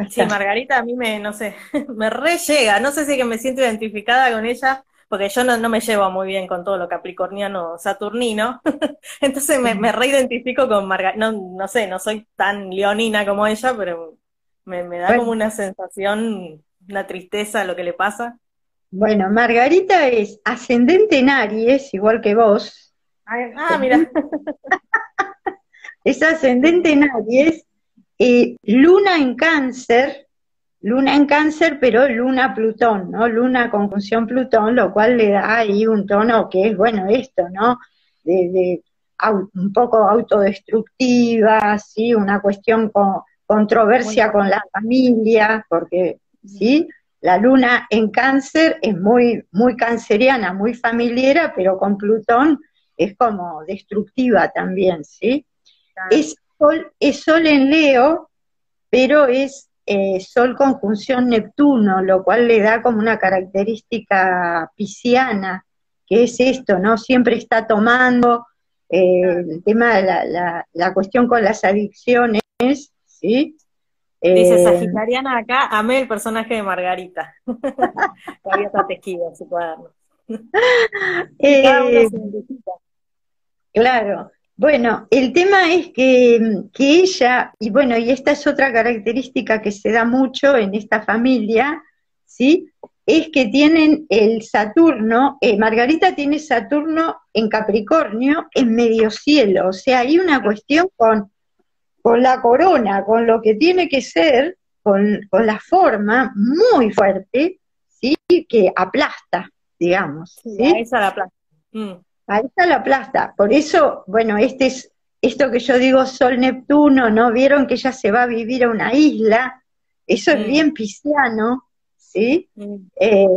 Sí, Margarita a mí me, no sé, me re llega, no sé si que me siento identificada con ella, porque yo no, me llevo muy bien con todo lo capricorniano saturnino, entonces me, me reidentifico con Margarita, no, no sé, no soy tan leonina como ella, pero me, da como una sensación, una tristeza lo que le pasa. Bueno, Margarita es ascendente en Aries, igual que vos. ah, mira. es ascendente en Aries, y luna en cáncer, Luna en cáncer, pero Luna Plutón, ¿no? Luna conjunción Plutón, lo cual le da ahí un tono que es, bueno, esto, ¿no? De, un poco autodestructiva, ¿sí? Una cuestión con controversia con la familia, porque, ¿sí? La luna en cáncer es muy, muy canceriana, muy familiar, pero con Plutón es como destructiva también, ¿sí? Es, sol, es sol en Leo, pero es eh, Sol conjunción Neptuno, lo cual le da como una característica pisciana, que es esto, ¿no? Siempre está tomando eh, el tema de la, la, cuestión con las adicciones, ¿sí? Dice eh, Sagitariana acá, amé el personaje de Margarita. Todavía está su cuaderno. claro. Bueno, el tema es que, que, ella, y bueno, y esta es otra característica que se da mucho en esta familia, ¿sí? Es que tienen el Saturno, eh, Margarita tiene Saturno en Capricornio en medio cielo, o sea, hay una cuestión con, con la corona, con lo que tiene que ser, con, con la forma muy fuerte, ¿sí? Que aplasta, digamos. ¿sí? esa la aplasta. Mm. Ahí está la plasta. Por eso, bueno, este es esto que yo digo Sol Neptuno, ¿no? Vieron que ella se va a vivir a una isla. Eso es bien pisciano, ¿sí? Eh,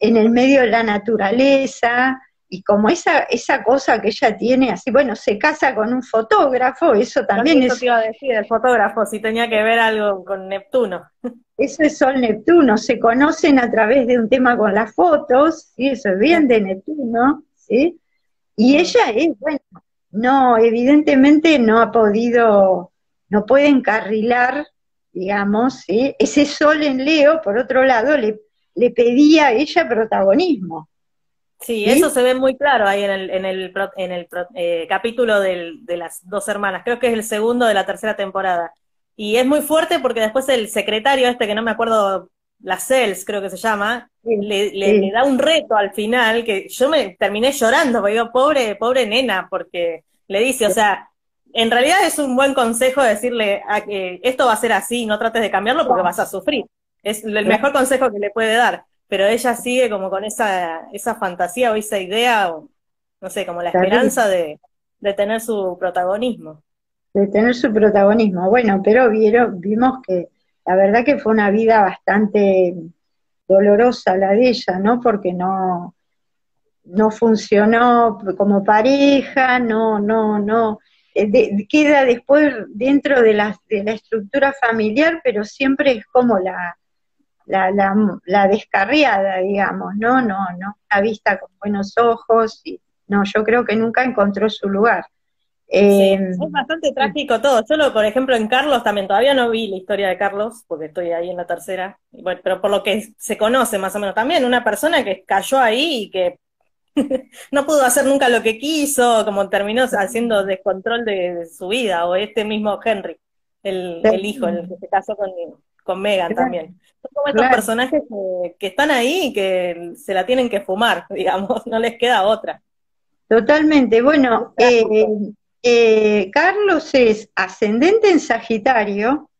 en el medio de la naturaleza. Y como esa, esa cosa que ella tiene, así, bueno, se casa con un fotógrafo, eso también eso es. Te iba a decir, el fotógrafo, si tenía que ver algo con Neptuno. Eso es Sol Neptuno, se conocen a través de un tema con las fotos, ¿sí? Eso es bien de Neptuno, ¿sí? Y ella es, bueno, no, evidentemente no ha podido, no puede encarrilar, digamos, ese sol en Leo, por otro lado, le, le pedía a ella protagonismo. Sí, eso se ve muy claro ahí en el, en el, en el eh, capítulo del, de las dos hermanas, creo que es el segundo de la tercera temporada. Y es muy fuerte porque después el secretario este, que no me acuerdo la CELS creo que se llama, le, le, da un reto al final que yo me terminé llorando, porque digo, pobre, pobre nena, porque le dice, o sea, en realidad es un buen consejo decirle a que esto va a ser así, no trates de cambiarlo porque vas a sufrir. Es el mejor consejo que le puede dar, pero ella sigue como con esa, esa fantasía o esa idea, o, no sé, como la esperanza de, de tener su protagonismo. De tener su protagonismo. Bueno, pero vieron, vimos que la verdad que fue una vida bastante dolorosa la de ella, ¿no? Porque no, no funcionó como pareja, no, no, no, eh, queda después dentro de la, de la estructura familiar, pero siempre es como la, la, la, descarriada, digamos, ¿no? No, no, la vista con buenos ojos, y no, yo creo que nunca encontró su lugar. Eh, es bastante trágico todo. Yo, por ejemplo, en Carlos también, todavía no vi la historia de Carlos, porque estoy ahí en la tercera, bueno, pero por lo que se conoce más o menos también, una persona que cayó ahí y que no pudo hacer nunca lo que quiso, como terminó haciendo descontrol de, su vida, o este mismo Henry, el, hijo, el que se casó con, con Megan también. Son como estos personajes que, que están ahí y que se la tienen que fumar, digamos, no les queda otra. Totalmente. Bueno, eh, eh, Carlos es ascendente en Sagitario,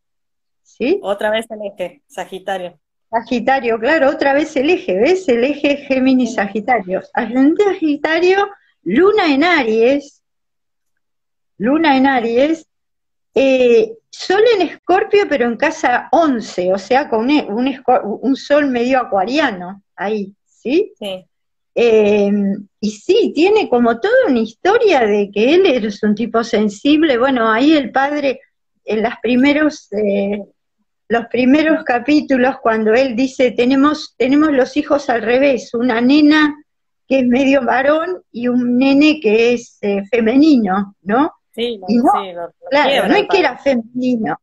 ¿sí? Otra vez el eje, Sagitario. Sagitario, claro, otra vez el eje, ¿ves? El eje Géminis-Sagitario. Ascendente Sagitario, Luna en Aries, Luna en Aries, eh, Sol en Escorpio, pero en casa 11, o sea, con un, un Sol medio acuariano, ahí, ¿sí? Sí. Eh, y sí, tiene como toda una historia de que él es un tipo sensible. Bueno, ahí el padre, en los primeros, eh, los primeros capítulos, cuando él dice, tenemos, tenemos los hijos al revés, una nena que es medio varón y un nene que es eh, femenino, ¿no? Sí, claro, no es que era femenino,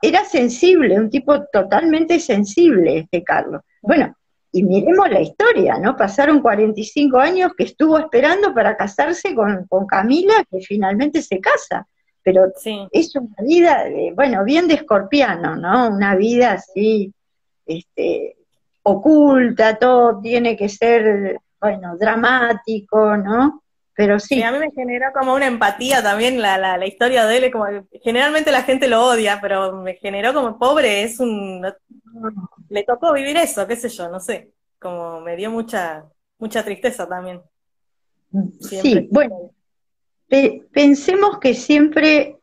era sensible, un tipo totalmente sensible este Carlos. Bueno, y miremos la historia, ¿no? Pasaron 45 años que estuvo esperando para casarse con, Camila, que finalmente se casa. Pero es una vida, bueno, bien de escorpiano, ¿no? Una vida así, este, oculta, todo tiene que ser, bueno, dramático, ¿no? Pero sí. sí. a mí me generó como una empatía también la, la, la historia de él, como generalmente la gente lo odia, pero me generó como pobre, es un le tocó vivir eso, qué sé yo, no sé, como me dio mucha, mucha tristeza también. Sí, bueno, pensemos que siempre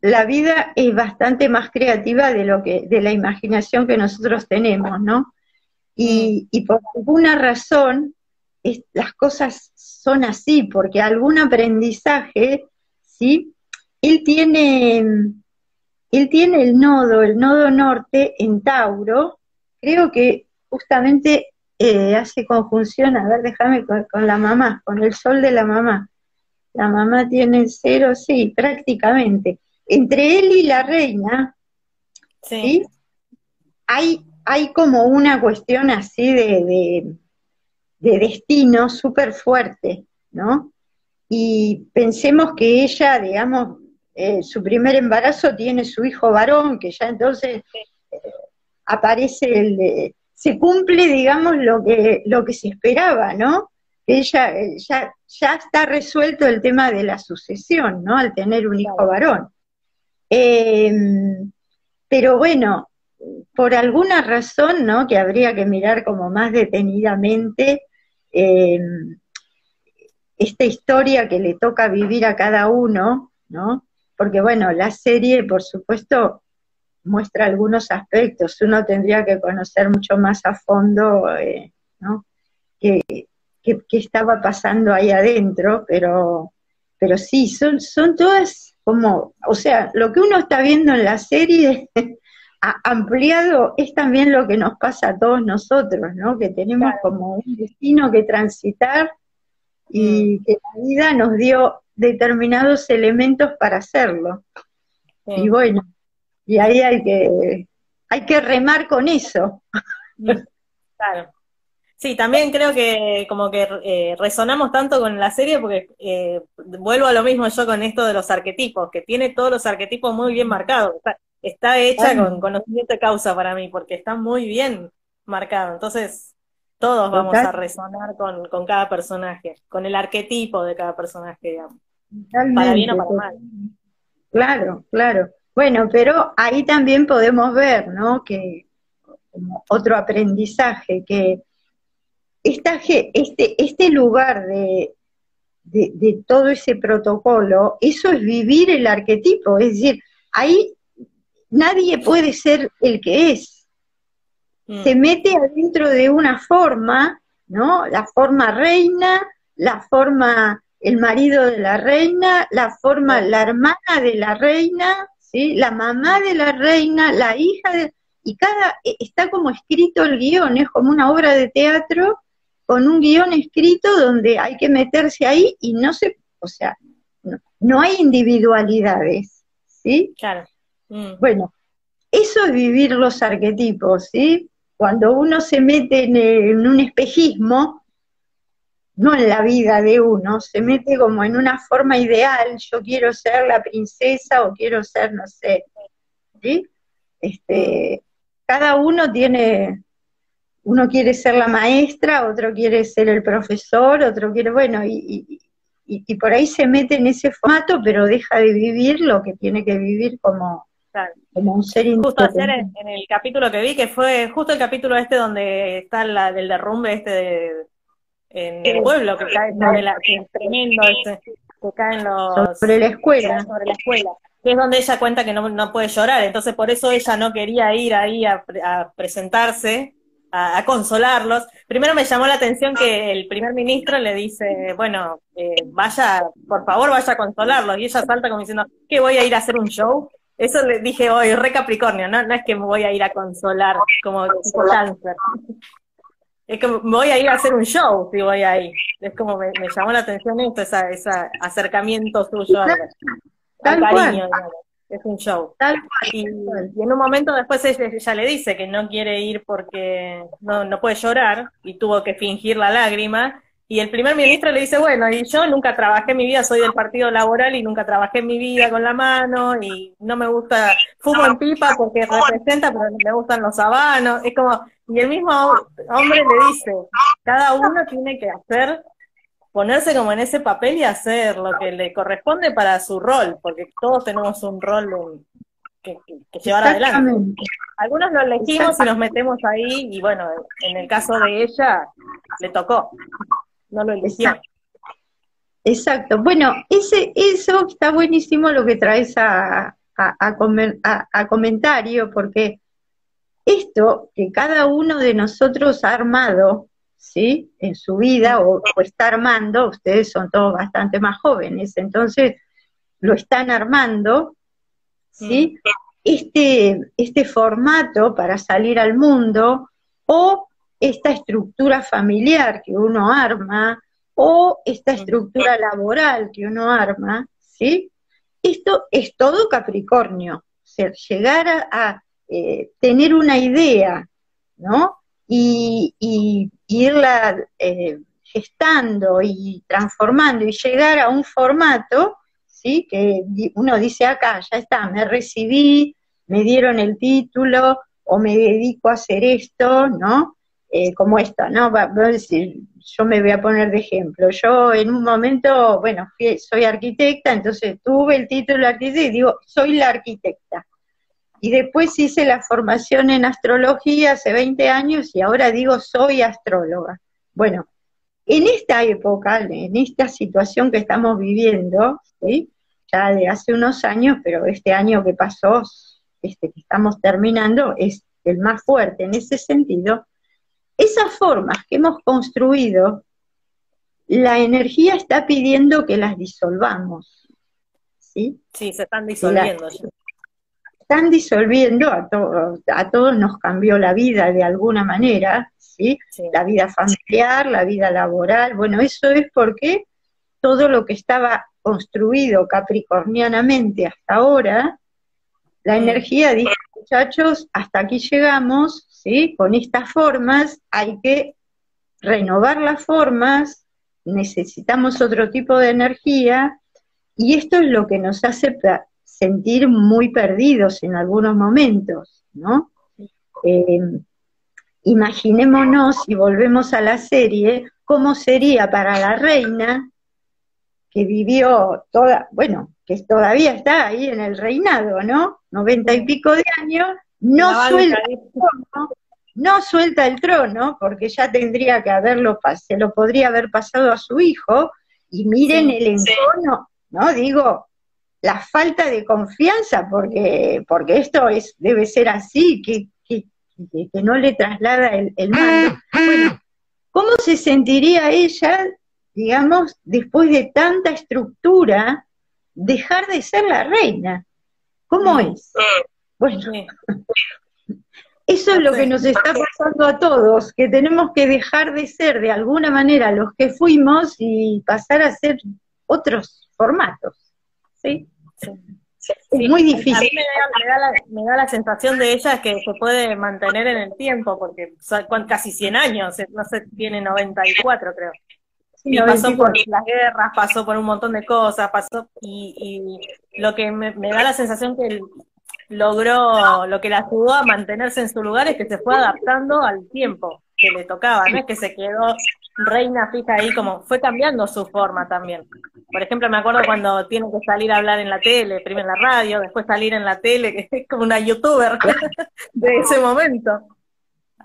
la vida es bastante más creativa de lo que, de la imaginación que nosotros tenemos, ¿no? Y, mm. por alguna razón las cosas son así, porque algún aprendizaje, ¿sí? Él tiene, él tiene el nodo, el nodo norte en Tauro, creo que justamente eh, hace conjunción, a ver, déjame con, la mamá, con el sol de la mamá. La mamá tiene cero, sí, prácticamente. Entre él y la reina, sí. Hay, hay como una cuestión así de, de, destino súper fuerte, ¿no? y pensemos que ella, digamos, eh, su primer embarazo tiene su hijo varón, que ya entonces eh, aparece el, se cumple, digamos, lo que, lo que se esperaba, ¿no? Ella ya, ya está resuelto el tema de la sucesión, ¿no? Al tener un hijo varón. Em, pero bueno, por alguna razón, ¿no? Que habría que mirar como más detenidamente em, esta historia que le toca vivir a cada uno, ¿no? Porque bueno, la serie, por supuesto, muestra algunos aspectos. Uno tendría que conocer mucho más a fondo, eh, ¿no? Qué, estaba pasando ahí adentro, pero, pero sí, son, son todas como, o sea, lo que uno está viendo en la serie ampliado es también lo que nos pasa a todos nosotros, ¿no? Que tenemos como un destino que transitar y mm. que la vida nos dio determinados elementos para hacerlo. Y bueno, y ahí hay que, hay que remar con eso. Claro. Sí, también creo que como que eh, resonamos tanto con la serie porque eh, vuelvo a lo mismo yo con esto de los arquetipos, que tiene todos los arquetipos muy bien marcados. Está, hecha con conocimiento de causa para mí, porque está muy bien marcado. Entonces, todos vamos a resonar con, con cada personaje, con el arquetipo de cada personaje, digamos. Para bien o para mal. Claro, claro. Bueno, pero ahí también podemos ver, ¿no? Que como otro aprendizaje, que esta, este, este lugar de, de, todo ese protocolo, eso es vivir el arquetipo, es decir, ahí nadie puede ser el que es. Mm. Se mete adentro de una forma, ¿no? La forma reina, la forma el marido de la reina, la forma la hermana de la reina, la mamá de la reina, la hija de... Y cada, e, está como escrito el guion, es como una obra de teatro con un guion escrito donde hay que meterse ahí y no se, o sea, no, hay individualidades, ¿sí? Claro. Mm. Bueno, eso es vivir los arquetipos, ¿sí? Cuando uno se mete en un espejismo, no en la vida de uno, se mete como en una forma ideal, yo quiero ser la princesa o quiero ser, no sé, ¿sí? Este, cada uno tiene, uno quiere ser la maestra, otro quiere ser el profesor, otro quiere, bueno, y, y, por ahí se mete en ese formato, pero deja de vivir lo que tiene que vivir como, como un ser Justo ayer en, el capítulo que vi, que fue justo el capítulo este donde está la, del derrumbe este de en el pueblo que cae sobre la, que es tremendo ese, que caen los sobre la escuela. sobre la escuela que es donde ella cuenta que no, no puede llorar. Entonces por eso ella no quería ir ahí a, presentarse a, consolarlos. Primero me llamó la atención que el primer ministro le dice bueno eh, vaya por favor vaya a consolarlos y ella salta como diciendo que voy a ir a hacer un show eso le dije hoy, re Capricornio, ¿no? No es que me voy a ir a consolar como tipo cáncer. Es que voy a ir a hacer un show si voy ahí. Es como me, llamó la atención esto, ese acercamiento suyo al, cariño. Es un show. y, en un momento después ella, le dice que no quiere ir porque no, no puede llorar y tuvo que fingir la lágrima. Y el primer ministro le dice, bueno, y yo nunca trabajé en mi vida, soy del Partido Laboral y nunca trabajé en mi vida con la mano y no me gusta, fumo en pipa porque representa, pero me gustan los habanos. Es como, y el mismo hombre le dice, cada uno tiene que hacer, ponerse como en ese papel y hacer lo que le corresponde para su rol, porque todos tenemos un rol que, llevar adelante. Algunos lo elegimos y nos metemos ahí, y bueno, en el caso de ella, le tocó, no lo eligió. Exacto. Bueno, ese, eso está buenísimo lo que traes a, a comentario, porque esto que cada uno de nosotros ha armado, ¿sí? En su vida o, está armando, ustedes son todos bastante más jóvenes, entonces lo están armando, ¿sí? Este, este formato para salir al mundo o esta estructura familiar que uno arma o esta estructura laboral que uno arma, ¿sí? Esto es todo Capricornio, llegar a eh, tener una idea, ¿no? Y, irla eh, gestando y transformando y llegar a un formato, ¿sí? Que uno dice acá, ya está, me recibí, me dieron el título o me dedico a hacer esto, ¿no? Eh, como esto, ¿no? Va, yo me voy a poner de ejemplo. Yo en un momento, bueno, soy arquitecta, entonces tuve el título de arquitecta y digo, soy la arquitecta. Y después hice la formación en astrología hace 20 años y ahora digo, soy astróloga. Bueno, en esta época, en esta situación que estamos viviendo, ya de hace unos años, pero este año que pasó, este que estamos terminando, es el más fuerte en ese sentido, esas formas que hemos construido, la energía está pidiendo que las disolvamos. ¿Sí? Sí, se están disolviendo. están disolviendo, a, a todos nos cambió la vida de alguna manera, ¿sí? La vida familiar, la vida laboral, bueno, eso es porque todo lo que estaba construido capricornianamente hasta ahora, la energía dice, muchachos, hasta aquí llegamos, ¿sí? Con estas formas hay que renovar las formas, necesitamos otro tipo de energía, y esto es lo que nos hace sentir muy perdidos en algunos momentos, ¿no? Eh, imaginémonos, y volvemos a la serie, cómo sería para la reina que vivió toda, bueno, que todavía está ahí en el reinado, ¿no? Noventa y pico de años, no suelta el trono, no suelta el trono, porque ya tendría que haberlo, se lo podría haber pasado a su hijo, y miren el entorno, ¿no? Digo, la falta de confianza, porque, porque esto es, debe ser así, que, que, que no le traslada el, el mando. Bueno, ¿cómo se sentiría ella digamos, después de tanta estructura, dejar de ser la reina. ¿Cómo es? Bueno, eso es lo que nos está pasando a todos, que tenemos que dejar de ser de alguna manera los que fuimos y pasar a ser otros formatos. ¿sí? Es muy difícil. A mí me da, la, sensación de ella que se puede mantener en el tiempo, porque casi 100 años, no sé, tiene 94 creo y pasó por las guerras, pasó por un montón de cosas, pasó y, lo que me, da la sensación que logró, lo que le ayudó a mantenerse en su lugar es que se fue adaptando al tiempo que le tocaba, no es que se quedó reina fija ahí, como fue cambiando su forma también. Por ejemplo, me acuerdo cuando tiene que salir a hablar en la tele, primero en la radio, después salir en la tele, que es como una youtuber de ese momento.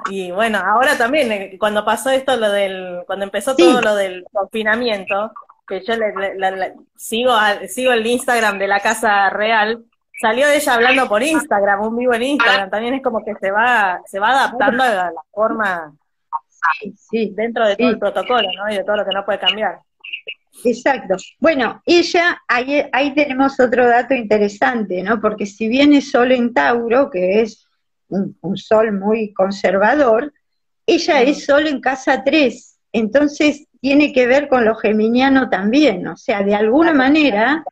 Y bueno, ahora también, eh, cuando pasó esto, lo del, cuando empezó todo lo del confinamiento, que yo le, sigo, sigo el Instagram de la Casa Real, salió ella hablando por Instagram, un vivo en Instagram, también es como que se va, se va adaptando a la, forma sí, dentro de todo el protocolo, ¿no? Y de todo lo que no puede cambiar. Exacto. Bueno, ella, ahí, ahí tenemos otro dato interesante, ¿no? Porque si viene solo en Tauro, que es un, sol muy conservador, ella es sol en casa 3, entonces tiene que ver con lo geminiano también, o sea, de alguna manera,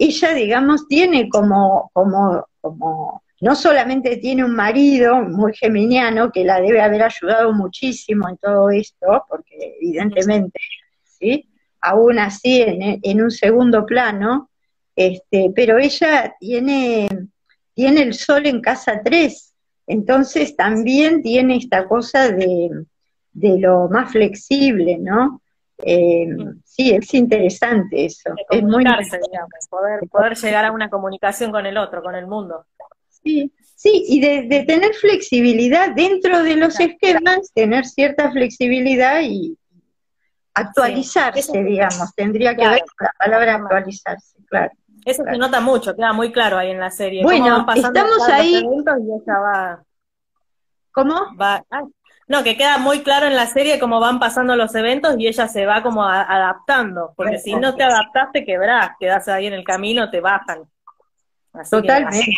ella, digamos, tiene como, como, como, no solamente tiene un marido muy geminiano, que la debe haber ayudado muchísimo en todo esto, porque evidentemente, ¿sí? aún así en, en un segundo plano, este, pero ella tiene tiene el sol en casa 3, entonces también tiene esta cosa de, lo más flexible, ¿no? Eh, sí, es interesante eso. Es muy poder, poder llegar a una comunicación con el otro, con el mundo. Sí, sí, y de, tener flexibilidad dentro de los esquemas, tener cierta flexibilidad y actualizarse, digamos, tendría que ver con la palabra actualizarse, claro. Eso se nota mucho, queda muy claro ahí en la serie. Bueno, estamos ahí. ¿Cómo? Va... no, que queda muy claro en la serie cómo van pasando los eventos y ella se va como adaptando, porque si no te adaptaste, quebrás, quedás ahí en el camino, te bajan. Totalmente.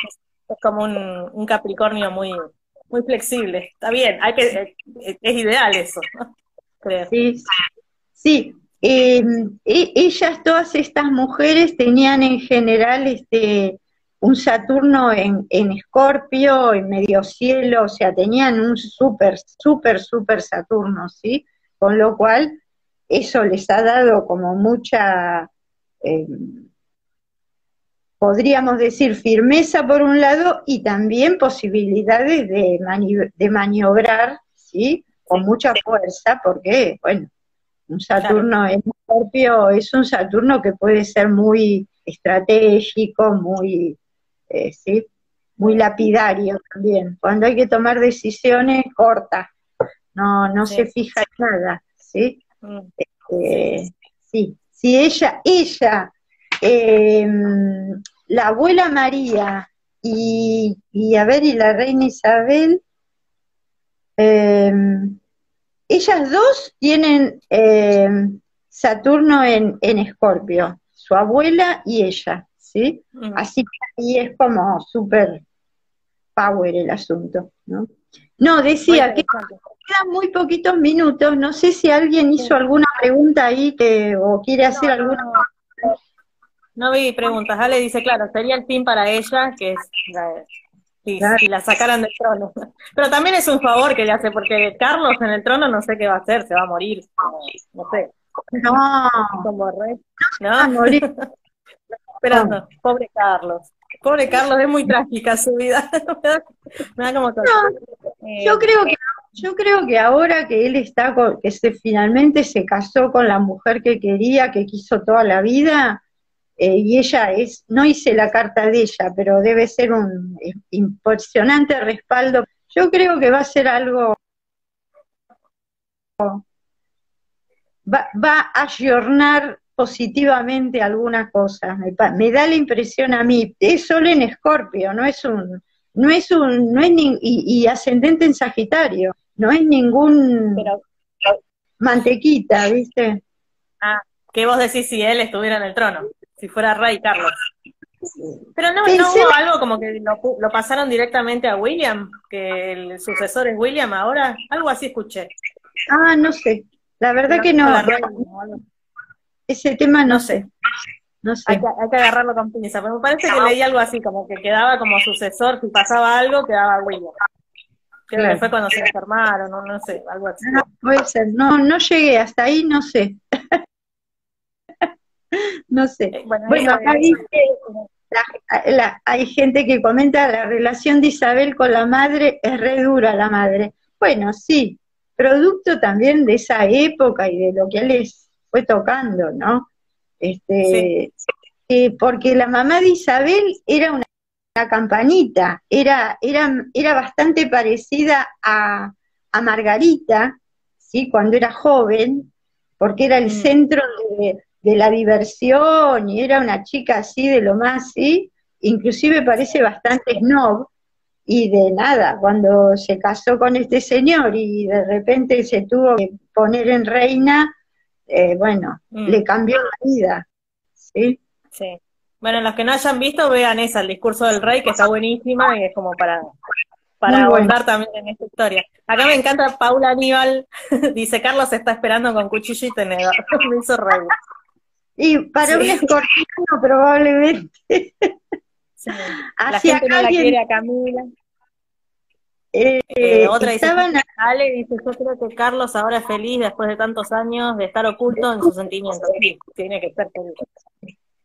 es como un, Capricornio muy muy flexible. Está bien, hay que es, es ideal eso, creo. Sí, sí, Em, e, ellas, todas estas mujeres, tenían en general este, un Saturno en, Escorpio, en medio cielo, o sea, tenían un súper, súper, súper Saturno, ¿sí? con lo cual eso les ha dado como mucha, eh, podríamos decir, firmeza por un lado y también posibilidades de, de maniobrar, ¿sí? Con mucha fuerza, porque, bueno, un Saturno en Escorpio es un Saturno que puede ser muy estratégico, muy, eh, ¿sí? muy lapidario también. Cuando hay que tomar decisiones, corta, no, no se fija en nada, ¿sí? Mm. Este, sí, si ella, ella, em, la abuela María y, y, a ver, y la reina Isabel, em, ellas dos tienen em, Saturno en, en Escorpio, su abuela y ella, ¿sí? Así que ahí es como súper power el asunto, ¿no? No, decía que quedan muy poquitos minutos, no sé si alguien hizo alguna pregunta ahí o quiere hacer alguna. No, vi preguntas, Ale dice, claro, sería el fin para ella, que es si, la sacaran del trono. Pero también es un favor que le hace, porque Carlos en el trono no sé qué va a hacer, se va a morir, no sé. No. Como rey. ¿No? morir. Esperando, pobre Carlos. Pobre Carlos, es muy trágica su vida. me da, como eh, yo creo que yo creo que ahora que él está que se finalmente se casó con la mujer que quería, que quiso toda la vida, eh, y ella es, no hice la carta de ella, pero debe ser un impresionante respaldo. Yo creo que va a ser algo va, va a ayornar positivamente alguna cosa, me, me, da la impresión a mí, es solo en Escorpio, no es un, no es un, no es ni, y, ascendente en Sagitario, no es ningún mantequita, ¿viste? Ah, ¿qué vos decís si él estuviera en el trono? Si fuera rey Carlos. Pero no, no hubo algo como que lo, lo, pasaron directamente a William, que el sucesor es William ahora, algo así escuché. Ah, no sé, la verdad que no. Ese tema no sé. No sé. Hay que, hay que agarrarlo con pinza. Pero me parece que leí algo así, como que quedaba como sucesor, si pasaba algo, quedaba William. Creo que fue cuando se enfermaron, no, no sé, algo así. No, puede ser, no, no llegué, hasta ahí no sé. no sé. Eh, bueno, acá dice, hay gente que comenta la relación de Isabel con la madre, es re dura la madre. Bueno, sí, producto también de esa época y de lo que él fue tocando, ¿no? Este, porque la mamá de Isabel era una, campanita, era, era, era bastante parecida a, Margarita, ¿sí? Cuando era joven, porque era el mm. centro de, de, la diversión y era una chica así de lo más, ¿sí? Inclusive parece bastante snob, y de nada, cuando se casó con este señor y de repente se tuvo que poner en reina, eh, bueno, mm. le cambió la vida. ¿sí? Sí. Bueno, los que no hayan visto, vean esa, el discurso del rey, que está buenísima y es como para, para abordar también en esta historia. Acá me encanta Paula Aníbal, dice Carlos está esperando con cuchillo y tenedor. me hizo rey. Y para un escorpiano probablemente. La gente no la quiere a Camila. Eh, eh, otra dice, Ale dice, yo creo que Carlos ahora es feliz después de tantos años de estar oculto en sus sentimientos. Sí, tiene que estar feliz.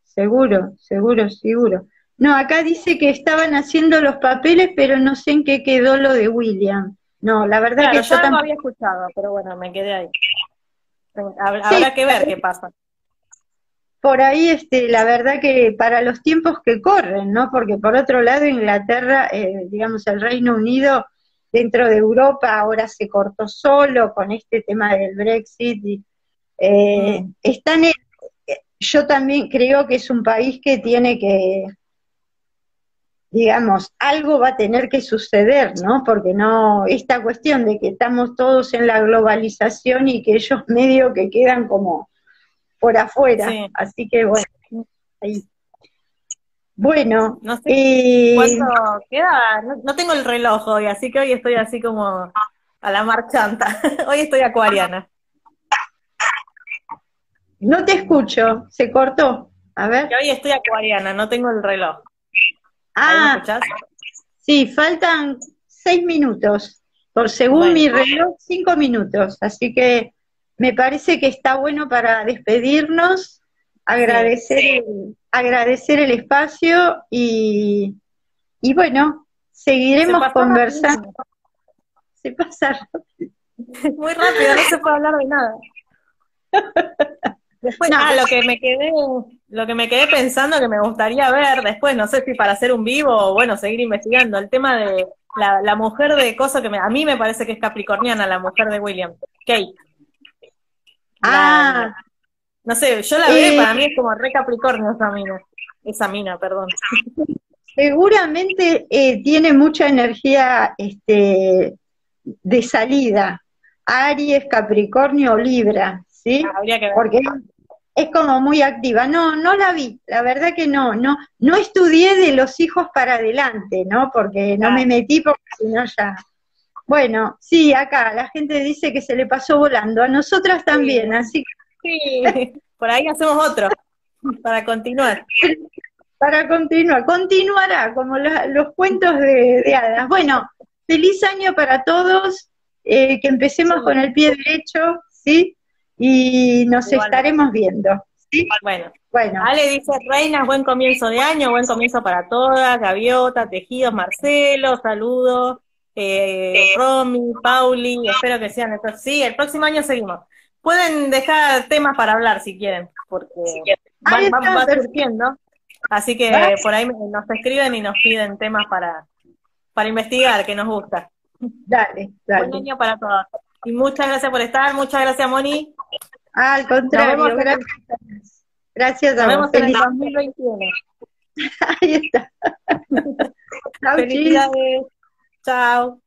Seguro, seguro, seguro. No, acá dice que estaban haciendo los papeles, pero no sé en qué quedó lo de William. No, la verdad que yo, yo había escuchado, pero bueno, me quedé ahí. Habrá que ver qué pasa por ahí, este, la verdad que para los tiempos que corren, ¿no? Porque por otro lado, Inglaterra, eh, digamos, el Reino Unido dentro de Europa ahora se cortó solo con este tema del Brexit. Y, eh, mm. están yo también creo que es un país que tiene que, digamos, algo va a tener que suceder, ¿no? Porque no, esta cuestión de que estamos todos en la globalización y que ellos medio que quedan como por afuera. Así que bueno, ahí. Bueno, no sé eh, cuánto queda. No, tengo el reloj hoy, así que hoy estoy así como a la marchanta. hoy estoy acuariana. No te escucho, se cortó. A ver. hoy estoy acuariana, no tengo el reloj. Ah, sí, faltan seis minutos. Por según mi reloj, cinco minutos. Así que me parece que está bueno para despedirnos, agradecer, El, agradecer el espacio y, y bueno, seguiremos conversando. Se pasa rápido. Muy rápido, no se puede hablar de nada. Después, ah, lo que me quedé, lo que me quedé pensando que me gustaría ver después, no sé si para hacer un vivo o bueno, seguir investigando, el tema de la, mujer de cosa que a mí me parece que es capricorniana, la mujer de William, Kate. Ah. No sé, yo la veo, para mí es como re Capricornio esa mina, esa mina, perdón. Seguramente eh, tiene mucha energía este, de salida. Aries, Capricornio, Libra, ¿sí? Ah, Porque es como muy activa. No, no la vi, la verdad que no, no, no estudié de los hijos para adelante, ¿no? Porque no me metí porque si no ya. Bueno, sí, acá la gente dice que se le pasó volando, a nosotras también, así que. Sí, por ahí hacemos otro, para continuar. Para continuar, continuará, como los cuentos de, de hadas. Bueno, feliz año para todos, eh, que empecemos con el pie derecho, ¿sí? Y nos estaremos viendo. ¿sí? Bueno, bueno. Ale dice, Reinas, buen comienzo de año, buen comienzo para todas, Gaviota, Tejidos, Marcelo, saludos, eh, Romy, Pauli, espero que sean estos. Sí, el próximo año seguimos. Pueden dejar temas para hablar si quieren, porque va, surgiendo. Así que por ahí nos escriben y nos piden temas para, para investigar, que nos gusta. Dale, dale. Buen año para todos. Y muchas gracias por estar, muchas graas, Moni. al contrario, gracias. Gracias a Nos vemos en el 2021. Ahí está. Felicidades. Chao.